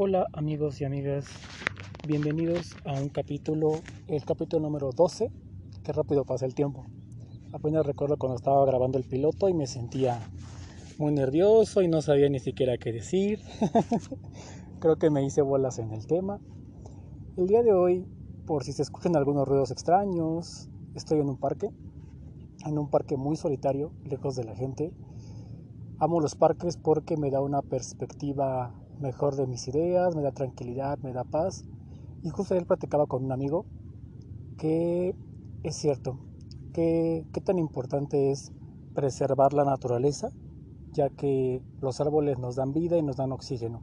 Hola amigos y amigas, bienvenidos a un capítulo, el capítulo número 12, qué rápido pasa el tiempo. Apenas recuerdo cuando estaba grabando el piloto y me sentía muy nervioso y no sabía ni siquiera qué decir. Creo que me hice bolas en el tema. El día de hoy, por si se escuchan algunos ruidos extraños, estoy en un parque, en un parque muy solitario, lejos de la gente. Amo los parques porque me da una perspectiva mejor de mis ideas, me da tranquilidad, me da paz. Y justo ayer platicaba con un amigo que es cierto, que qué tan importante es preservar la naturaleza, ya que los árboles nos dan vida y nos dan oxígeno.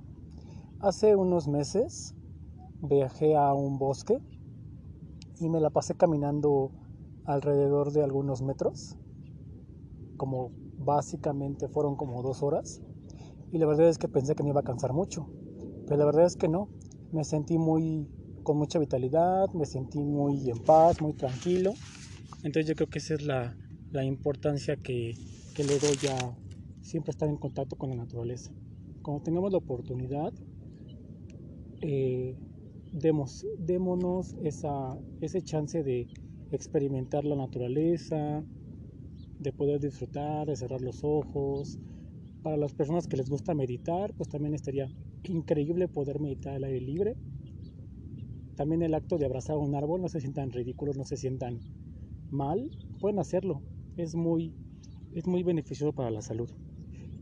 Hace unos meses viajé a un bosque y me la pasé caminando alrededor de algunos metros, como básicamente fueron como dos horas y la verdad es que pensé que me iba a cansar mucho, pero la verdad es que no, me sentí muy con mucha vitalidad, me sentí muy en paz, muy tranquilo, entonces yo creo que esa es la, la importancia que, que le doy a siempre estar en contacto con la naturaleza. Cuando tengamos la oportunidad, eh, demos, démonos esa, ese chance de experimentar la naturaleza, de poder disfrutar, de cerrar los ojos. Para las personas que les gusta meditar, pues también estaría increíble poder meditar al aire libre. También el acto de abrazar un árbol, no se sientan ridículos, no se sientan mal, pueden hacerlo. Es muy, es muy beneficioso para la salud.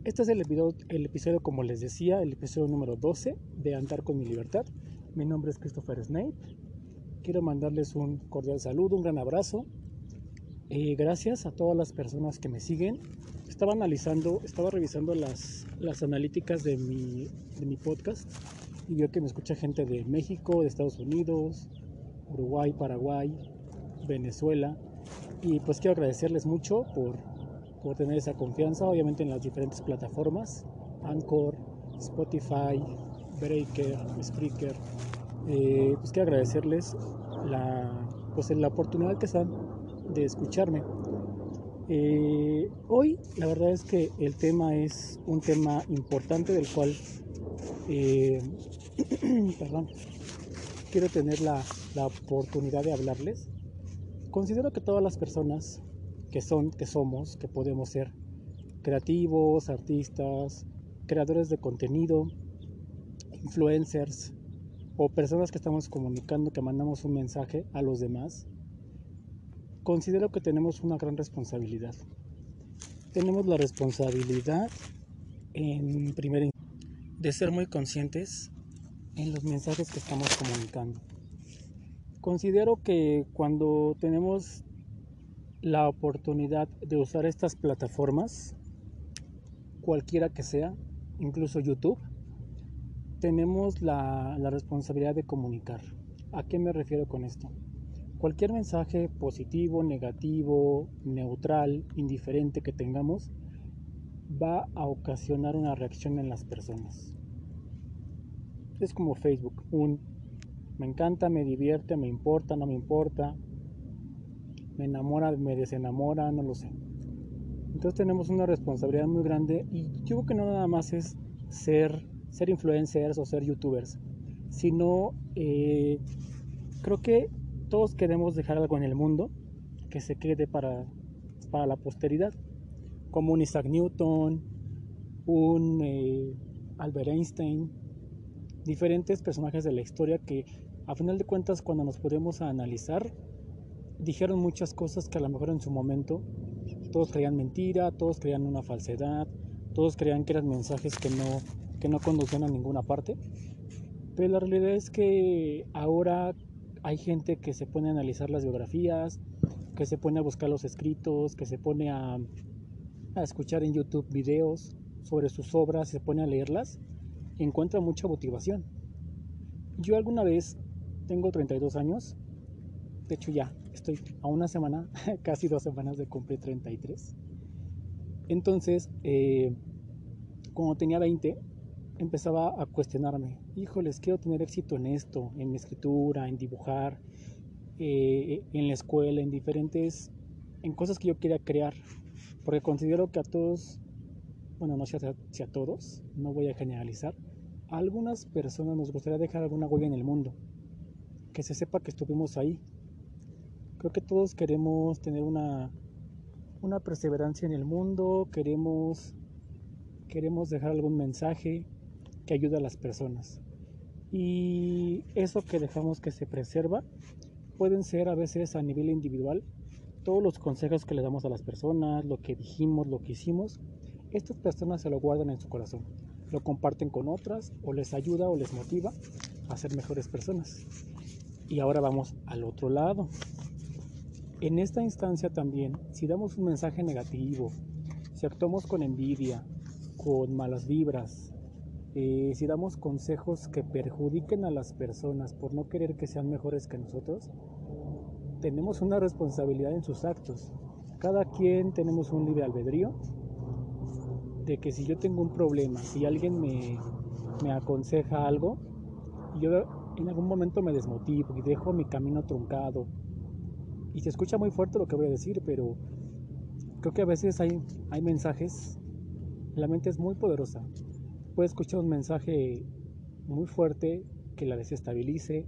Este es el episodio, el episodio, como les decía, el episodio número 12 de Andar con mi libertad. Mi nombre es Christopher Snape. Quiero mandarles un cordial saludo, un gran abrazo. Eh, gracias a todas las personas que me siguen. Estaba analizando, estaba revisando las, las analíticas de mi, de mi podcast y veo que me escucha gente de México, de Estados Unidos, Uruguay, Paraguay, Venezuela. Y pues quiero agradecerles mucho por, por tener esa confianza, obviamente en las diferentes plataformas, Anchor, Spotify, Breaker, Spreaker. Eh, pues quiero agradecerles la, pues, la oportunidad que están de escucharme. Eh, hoy la verdad es que el tema es un tema importante del cual eh, quiero tener la, la oportunidad de hablarles. Considero que todas las personas que son, que somos, que podemos ser creativos, artistas, creadores de contenido, influencers o personas que estamos comunicando, que mandamos un mensaje a los demás, considero que tenemos una gran responsabilidad. Tenemos la responsabilidad en primer de ser muy conscientes en los mensajes que estamos comunicando. Considero que cuando tenemos la oportunidad de usar estas plataformas, cualquiera que sea, incluso YouTube, tenemos la, la, responsabilidad de comunicar. ¿A qué me refiero con esto? Cualquier mensaje positivo, negativo, neutral, indiferente que tengamos, va a ocasionar una reacción en las personas. Es como Facebook, un me encanta, me divierte, me importa, no me importa, me enamora, me desenamora, no lo sé. Entonces tenemos una responsabilidad muy grande y yo creo que no nada más es ser, ser influencers o ser youtubers, sino eh, creo que todos queremos dejar algo en el mundo que se quede para, para la posteridad, como un Isaac Newton, un eh, Albert Einstein, diferentes personajes de la historia que a final de cuentas cuando nos podemos analizar dijeron muchas cosas que a lo mejor en su momento todos creían mentira, todos creían una falsedad, todos creían que eran mensajes que no, que no conducían a ninguna parte. Pero la realidad es que ahora hay gente que se pone a analizar las biografías, que se pone a buscar los escritos, que se pone a, escuchar en YouTube videos sobre sus obras, se pone a leerlas y encuentra mucha motivación. Yo alguna vez, tengo 32 años, de hecho ya estoy a una semana, casi dos semanas de cumplir 33. Entonces, eh, cuando tenía 20, empezaba a cuestionarme, híjoles, quiero tener éxito en esto, en mi escritura, en dibujar, eh, en la escuela, en diferentes, en cosas que yo quería crear, porque considero que a todos, bueno, no sé si a todos, no voy a generalizar, a algunas personas nos gustaría dejar alguna huella en el mundo, que se sepa que estuvimos ahí. Creo que todos queremos tener una, una perseverancia en el mundo, queremos, queremos dejar algún mensaje que ayude a las personas. Y eso que dejamos que se preserva pueden ser a veces a nivel individual todos los consejos que le damos a las personas, lo que dijimos, lo que hicimos, estas personas se lo guardan en su corazón, lo comparten con otras o les ayuda o les motiva a ser mejores personas. Y ahora vamos al otro lado. En esta instancia también, si damos un mensaje negativo, si actuamos con envidia, con malas vibras, eh, si damos consejos que perjudiquen a las personas por no querer que sean mejores que nosotros, tenemos una responsabilidad en sus actos. Cada quien tenemos un libre albedrío de que si yo tengo un problema, si alguien me, me aconseja algo, yo en algún momento me desmotivo y dejo mi camino truncado. Y se escucha muy fuerte lo que voy a decir, pero creo que a veces hay, hay mensajes, la mente es muy poderosa. Puede escuchar un mensaje muy fuerte que la desestabilice,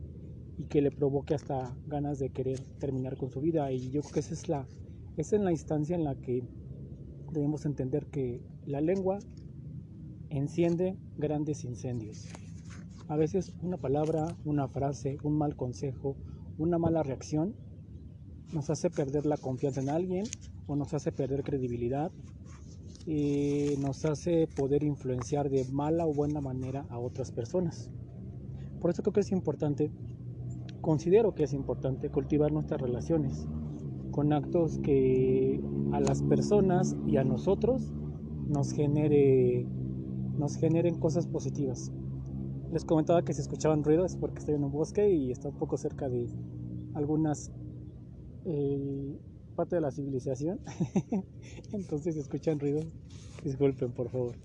y que le provoque hasta ganas de querer terminar con su vida. Y yo creo que esa es la, esa es la instancia en la que debemos entender que la lengua enciende grandes incendios. A veces una palabra, una frase, un mal consejo, una mala reacción nos hace perder la confianza en alguien o nos hace perder credibilidad y nos hace poder influenciar de mala o buena manera a otras personas. Por eso creo que es importante considero que es importante cultivar nuestras relaciones con actos que a las personas y a nosotros nos genere nos generen cosas positivas. Les comentaba que se escuchaban ruidos porque estoy en un bosque y está un poco cerca de algunas eh, parte de la civilización. Entonces escuchan ruidos, disculpen por favor.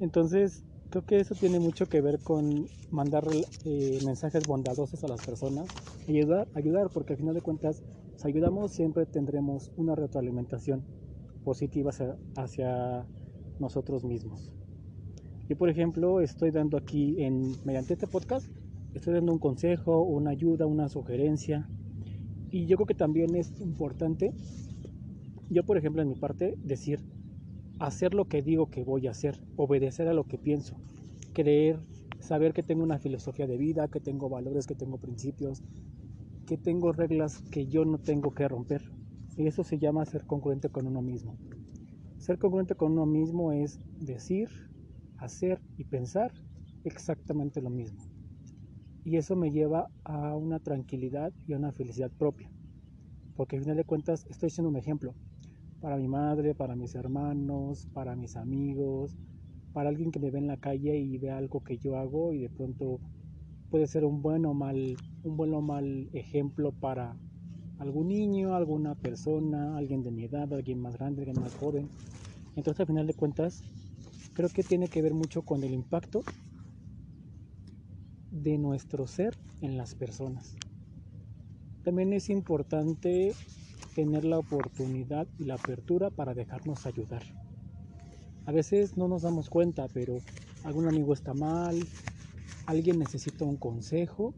Entonces Creo que eso tiene mucho que ver con mandar eh, mensajes bondadosos a las personas, ayudar, ayudar, porque al final de cuentas, si ayudamos siempre tendremos una retroalimentación positiva hacia, nosotros mismos. Yo, por ejemplo, estoy dando aquí, en, mediante este podcast, estoy dando un consejo, una ayuda, una sugerencia. Y yo creo que también es importante, yo, por ejemplo, en mi parte, decir, hacer lo que digo que voy a hacer, obedecer a lo que pienso, creer, saber que tengo una filosofía de vida, que tengo valores, que tengo principios, que tengo reglas que yo no tengo que romper. Y eso se llama ser congruente con uno mismo. Ser congruente con uno mismo es decir, hacer y pensar exactamente lo mismo. Y eso me lleva a una tranquilidad y a una felicidad propia. Porque al final de cuentas estoy siendo un ejemplo para mi madre, para mis hermanos, para mis amigos, para alguien que me ve en la calle y ve algo que yo hago y de pronto puede ser un buen o mal, un buen mal ejemplo para algún niño, alguna persona, alguien de mi edad, alguien más grande, alguien más joven. Entonces al final de cuentas creo que tiene que ver mucho con el impacto de nuestro ser en las personas. También es importante tener la oportunidad y la apertura para dejarnos ayudar. A veces no nos damos cuenta, pero algún amigo está mal, alguien necesita un consejo,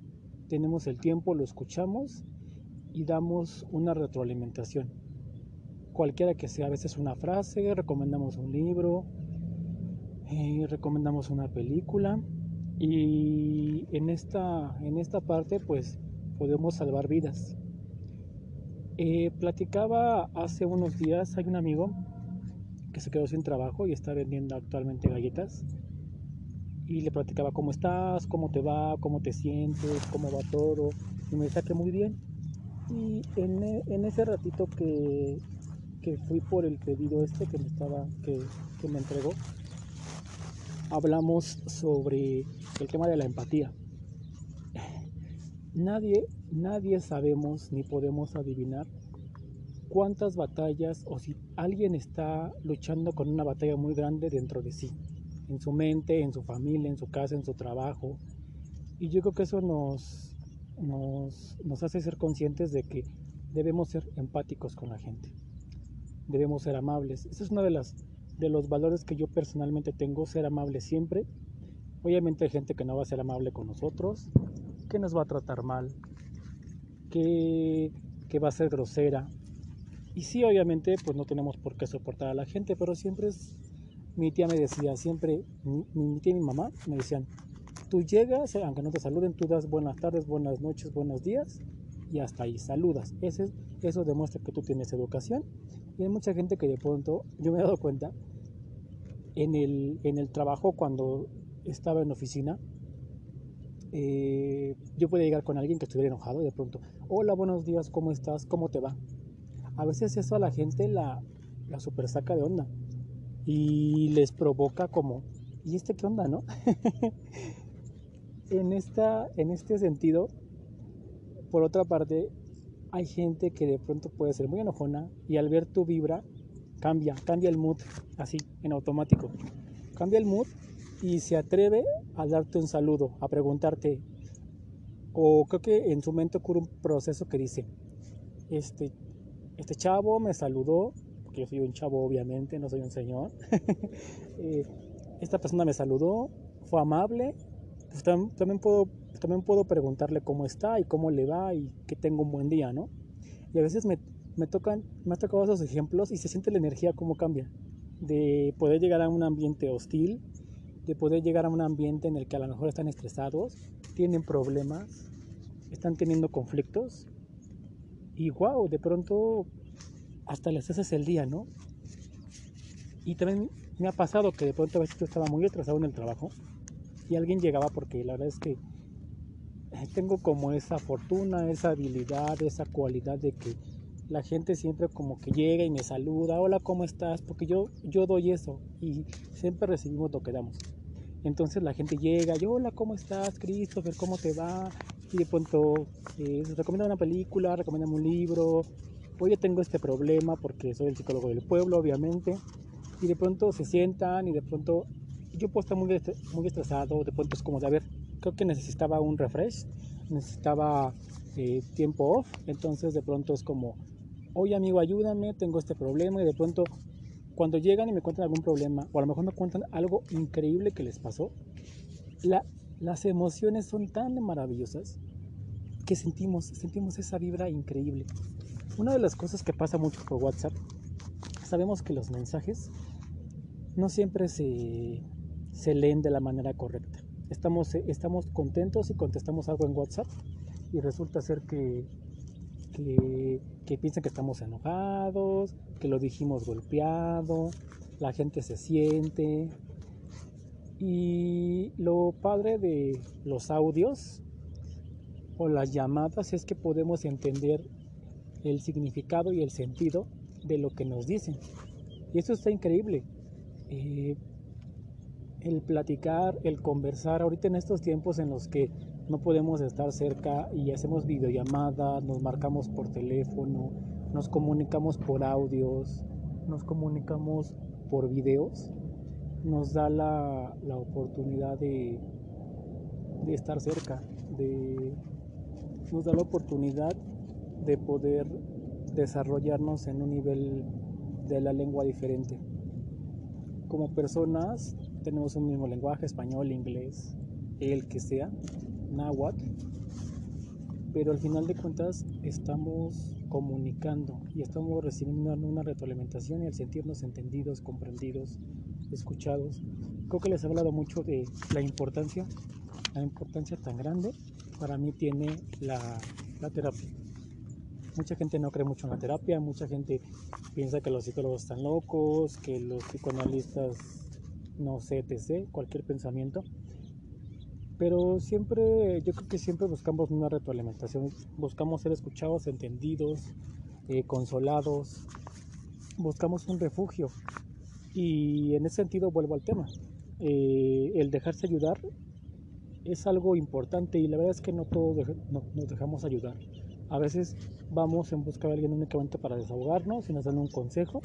tenemos el tiempo, lo escuchamos y damos una retroalimentación. Cualquiera que sea, a veces una frase, recomendamos un libro, eh, recomendamos una película y en esta, en esta parte pues podemos salvar vidas. Eh, platicaba hace unos días, hay un amigo que se quedó sin trabajo y está vendiendo actualmente galletas. Y le platicaba cómo estás, cómo te va, cómo te sientes, cómo va todo. Y me decía que muy bien. Y en, e, ese ratito que, fui por el pedido este que me estaba, que, que me entregó, hablamos sobre el tema de la empatía. Nadie, nadie sabemos ni podemos adivinar cuántas batallas o si alguien está luchando con una batalla muy grande dentro de sí, en su mente, en su familia, en su casa, en su trabajo. Y yo creo que eso nos, nos, nos hace ser conscientes de que debemos ser empáticos con la gente. Debemos ser amables. Ese es uno de, las, de los valores que yo personalmente tengo, ser amable siempre Obviamente hay gente que no va a ser amable con nosotros, que nos va a tratar mal, que, que va a ser grosera. Y sí, obviamente, pues no tenemos por qué soportar a la gente, pero siempre es, mi tía me decía, siempre, mi, mi tía y mi mamá me decían, tú llegas, aunque no te saluden, tú das buenas tardes, buenas noches, buenos días y hasta ahí saludas. Ese, eso demuestra que tú tienes educación. Y hay mucha gente que de pronto, yo me he dado cuenta, en el, en el trabajo cuando estaba en oficina, eh, yo podía llegar con alguien que estuviera enojado y de pronto, hola, buenos días, ¿cómo estás? ¿Cómo te va? A veces eso a la gente la, la super saca de onda y les provoca como, ¿y este qué onda, no? en, esta, en este sentido, por otra parte, hay gente que de pronto puede ser muy enojona y al ver tu vibra cambia, cambia el mood así, en automático. Cambia el mood y se atreve a darte un saludo, a preguntarte, o creo que en su mente ocurre un proceso que dice, este, este chavo me saludó, porque yo soy un chavo obviamente, no soy un señor, eh, esta persona me saludó, fue amable, pues también, puedo, también puedo preguntarle cómo está y cómo le va y que tenga un buen día, ¿no? Y a veces me, me tocan, me han tocado esos ejemplos y se siente la energía cómo cambia, de poder llegar a un ambiente hostil, de poder llegar a un ambiente en el que a lo mejor están estresados, tienen problemas, están teniendo conflictos y wow, de pronto hasta les haces el día, ¿no? Y también me ha pasado que de pronto a veces yo estaba muy estresado en el trabajo y alguien llegaba porque la verdad es que eh, tengo como esa fortuna, esa habilidad, esa cualidad de que la gente siempre como que llega y me saluda, hola, ¿cómo estás? Porque yo, yo doy eso y siempre recibimos lo que damos. Entonces la gente llega, yo, hola, ¿cómo estás, Christopher? ¿Cómo te va? Y de pronto eh, recomienda una película, recomienda un libro, oye, tengo este problema porque soy el psicólogo del pueblo, obviamente. Y de pronto se sientan y de pronto yo puedo estar muy, muy estresado, de pronto es como de, a ver, creo que necesitaba un refresh, necesitaba eh, tiempo off, entonces de pronto es como, oye amigo, ayúdame, tengo este problema y de pronto cuando llegan y me cuentan algún problema o a lo mejor me cuentan algo increíble que les pasó, la, las emociones son tan maravillosas que sentimos, sentimos esa vibra increíble. Una de las cosas que pasa mucho por WhatsApp, sabemos que los mensajes no siempre se, se leen de la manera correcta. Estamos, estamos contentos y contestamos algo en WhatsApp y resulta ser que que, que piensan que estamos enojados, que lo dijimos golpeado, la gente se siente. Y lo padre de los audios o las llamadas es que podemos entender el significado y el sentido de lo que nos dicen. Y eso está increíble. Eh, el platicar, el conversar, ahorita en estos tiempos en los que no podemos estar cerca y hacemos videollamadas, nos marcamos por teléfono, nos comunicamos por audios, nos comunicamos por videos, nos da la, oportunidad de, de estar cerca, de, nos da la oportunidad de poder desarrollarnos en un nivel de la lengua diferente. Como personas tenemos un mismo lenguaje, español, inglés, el que sea, náhuatl, pero al final de cuentas estamos comunicando y estamos recibiendo una retroalimentación y al sentirnos entendidos, comprendidos, escuchados. Creo que les he hablado mucho de la importancia, la importancia tan grande para mí tiene la, la terapia. Mucha gente no cree mucho en la terapia, mucha gente piensa que los psicólogos están locos, que los psicoanalistas no sé, etc., cualquier pensamiento. Pero siempre, yo creo que siempre buscamos una retroalimentación, buscamos ser escuchados, entendidos, eh, consolados, buscamos un refugio. Y en ese sentido vuelvo al tema. Eh, el dejarse ayudar es algo importante y la verdad es que no todos nos dejamos ayudar. A veces vamos en busca de alguien únicamente para desahogarnos y nos dan un consejo.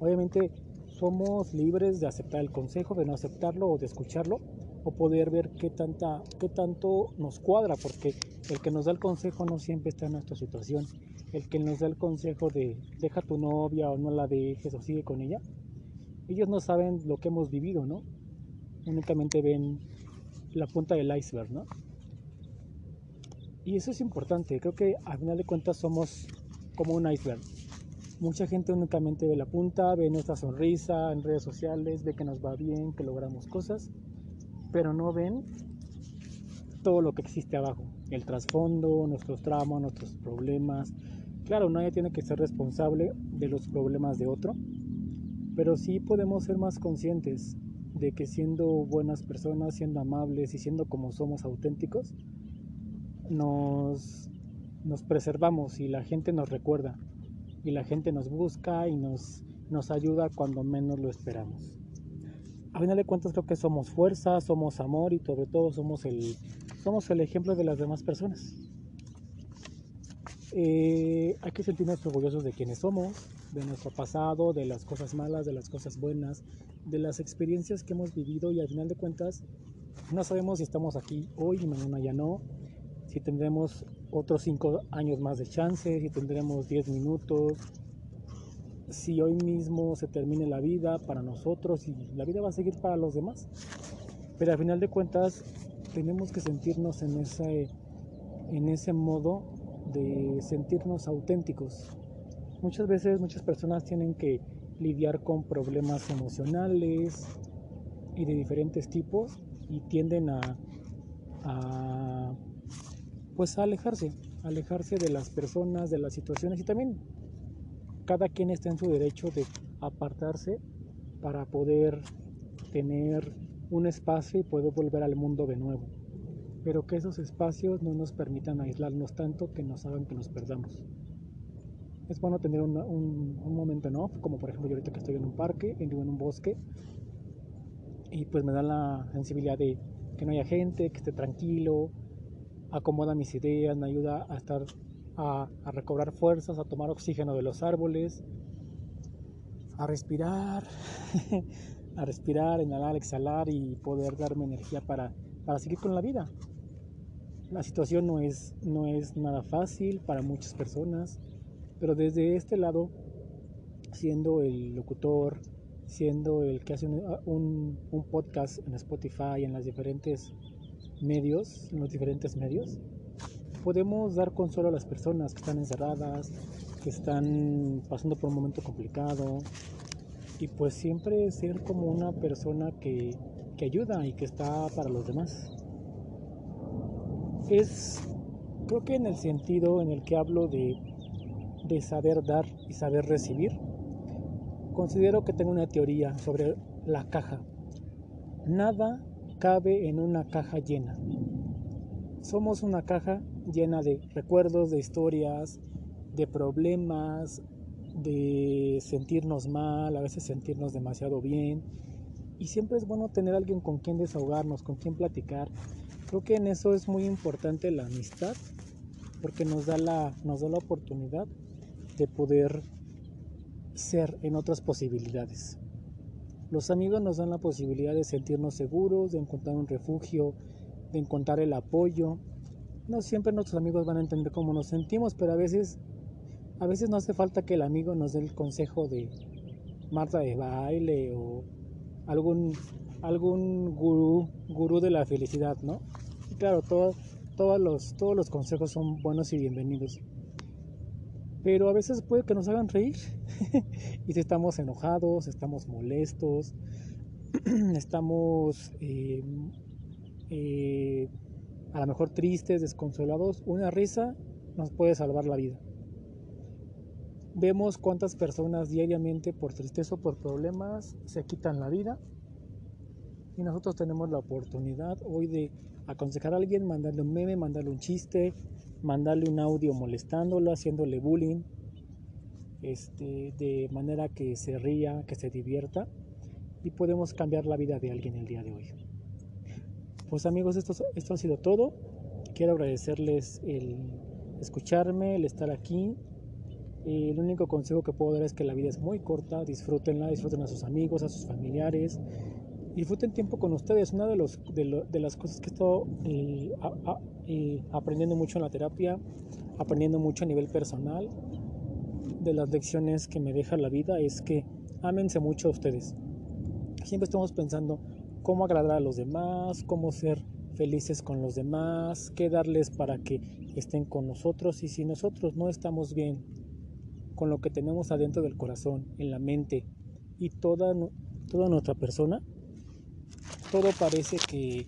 Obviamente somos libres de aceptar el consejo, de no aceptarlo o de escucharlo o poder ver qué, tanta, qué tanto nos cuadra, porque el que nos da el consejo no siempre está en nuestra situación. El que nos da el consejo de deja tu novia o no la dejes o sigue con ella, ellos no saben lo que hemos vivido, ¿no? Únicamente ven la punta del iceberg, ¿no? Y eso es importante, creo que al final de cuentas somos como un iceberg. Mucha gente únicamente ve la punta, ve nuestra sonrisa en redes sociales, ve que nos va bien, que logramos cosas, pero no ven todo lo que existe abajo, el trasfondo, nuestros tramos, nuestros problemas. Claro, nadie tiene que ser responsable de los problemas de otro, pero sí podemos ser más conscientes de que siendo buenas personas, siendo amables y siendo como somos auténticos, nos, nos preservamos y la gente nos recuerda y la gente nos busca y nos, nos ayuda cuando menos lo esperamos. A final de cuentas creo que somos fuerza, somos amor y sobre todo somos el, somos el ejemplo de las demás personas. Eh, hay que sentirnos orgullosos de quienes somos, de nuestro pasado, de las cosas malas, de las cosas buenas, de las experiencias que hemos vivido y al final de cuentas no sabemos si estamos aquí hoy y mañana ya no, si tendremos otros cinco años más de chance, si tendremos 10 minutos, si hoy mismo se termine la vida para nosotros y la vida va a seguir para los demás. Pero al final de cuentas tenemos que sentirnos en ese, en ese modo de sentirnos auténticos. Muchas veces muchas personas tienen que lidiar con problemas emocionales y de diferentes tipos y tienden a, a pues a alejarse, alejarse de las personas, de las situaciones y también cada quien está en su derecho de apartarse para poder tener un espacio y poder volver al mundo de nuevo. Pero que esos espacios no nos permitan aislarnos tanto que nos hagan que nos perdamos. Es bueno tener un, momento en off, como por ejemplo yo ahorita que estoy en un parque, en un bosque, y pues me da la sensibilidad de que no haya gente, que esté tranquilo, acomoda mis ideas, me ayuda a estar a, recobrar fuerzas, a tomar oxígeno de los árboles, a respirar, a respirar, inhalar, exhalar y poder darme energía para, para seguir con la vida. La situación no es, no es nada fácil para muchas personas, pero desde este lado, siendo el locutor, siendo el que hace un, un podcast en Spotify, en las diferentes medios, en los diferentes medios, podemos dar consuelo a las personas que están encerradas, que están pasando por un momento complicado y pues siempre ser como una persona que, que ayuda y que está para los demás. Es, creo que en el sentido en el que hablo de, de saber dar y saber recibir, considero que tengo una teoría sobre la caja. Nada cabe en una caja llena. Somos una caja llena de recuerdos, de historias, de problemas, de sentirnos mal, a veces sentirnos demasiado bien. Y siempre es bueno tener alguien con quien desahogarnos, con quien platicar. Creo que en eso es muy importante la amistad, porque nos da la, nos da la oportunidad de poder ser en otras posibilidades. Los amigos nos dan la posibilidad de sentirnos seguros, de encontrar un refugio, de encontrar el apoyo. No siempre nuestros amigos van a entender cómo nos sentimos, pero a veces, a veces no hace falta que el amigo nos dé el consejo de Marta de baile o algún, algún gurú, gurú de la felicidad, ¿no? claro, todos, los, todos los consejos son buenos y bienvenidos. Pero a veces puede que nos hagan reír. y si estamos enojados, estamos molestos, estamos eh, eh, a lo mejor tristes, desconsolados, una risa nos puede salvar la vida. Vemos cuántas personas diariamente por tristeza o por problemas se quitan la vida y nosotros tenemos la oportunidad hoy de aconsejar a alguien, mandarle un meme, mandarle un chiste, mandarle un audio molestándolo, haciéndole bullying, este, de manera que se ría, que se divierta y podemos cambiar la vida de alguien el día de hoy. Pues amigos, esto, esto ha sido todo. Quiero agradecerles el escucharme, el estar aquí. El único consejo que puedo dar es que la vida es muy corta, disfrútenla, disfruten a sus amigos, a sus familiares, disfruten tiempo con ustedes. Una de, las cosas que he estado eh, eh, aprendiendo mucho en la terapia, aprendiendo mucho a nivel personal, de las lecciones que me deja la vida es que ámense mucho a ustedes. Siempre estamos pensando cómo agradar a los demás, cómo ser felices con los demás, qué darles para que estén con nosotros y si nosotros no estamos bien con lo que tenemos adentro del corazón, en la mente y toda, nuestra persona, todo parece que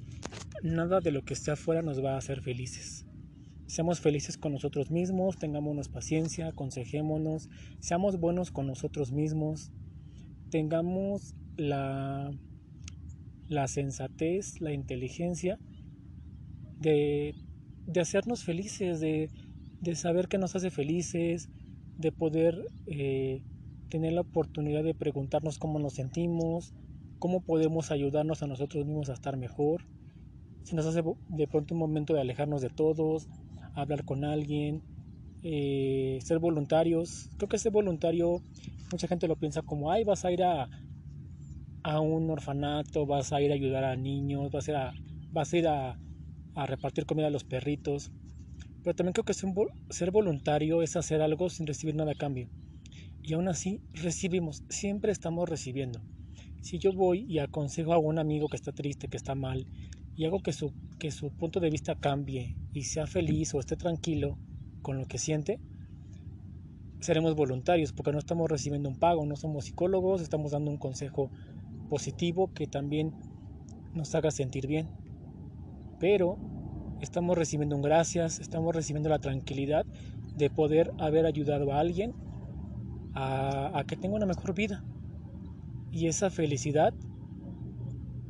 nada de lo que esté afuera nos va a hacer felices. Seamos felices con nosotros mismos, tengámonos paciencia, aconsejémonos, seamos buenos con nosotros mismos, tengamos la, la sensatez, la inteligencia de, hacernos felices, de, saber que nos hace felices, de poder eh, tener la oportunidad de preguntarnos cómo nos sentimos, cómo podemos ayudarnos a nosotros mismos a estar mejor. Si nos hace de pronto un momento de alejarnos de todos, hablar con alguien, eh, ser voluntarios. Creo que ser voluntario, mucha gente lo piensa como, ay, vas a ir a, a un orfanato, vas a ir a ayudar a niños, vas a ir a, repartir comida a los perritos. Pero también creo que ser voluntario es hacer algo sin recibir nada a cambio. Y aún así recibimos, siempre estamos recibiendo. Si yo voy y aconsejo a un amigo que está triste, que está mal, y hago que su, que su punto de vista cambie y sea feliz o esté tranquilo con lo que siente, seremos voluntarios porque no estamos recibiendo un pago, no somos psicólogos, estamos dando un consejo positivo que también nos haga sentir bien. Pero estamos recibiendo un gracias, estamos recibiendo la tranquilidad de poder haber ayudado a alguien a, a que tenga una mejor vida. Y esa felicidad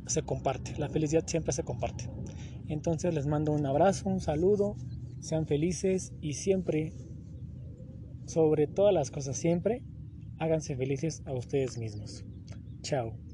se comparte, la felicidad siempre se comparte. Entonces les mando un abrazo, un saludo, sean felices y siempre, sobre todas las cosas siempre, háganse felices a ustedes mismos. Chao.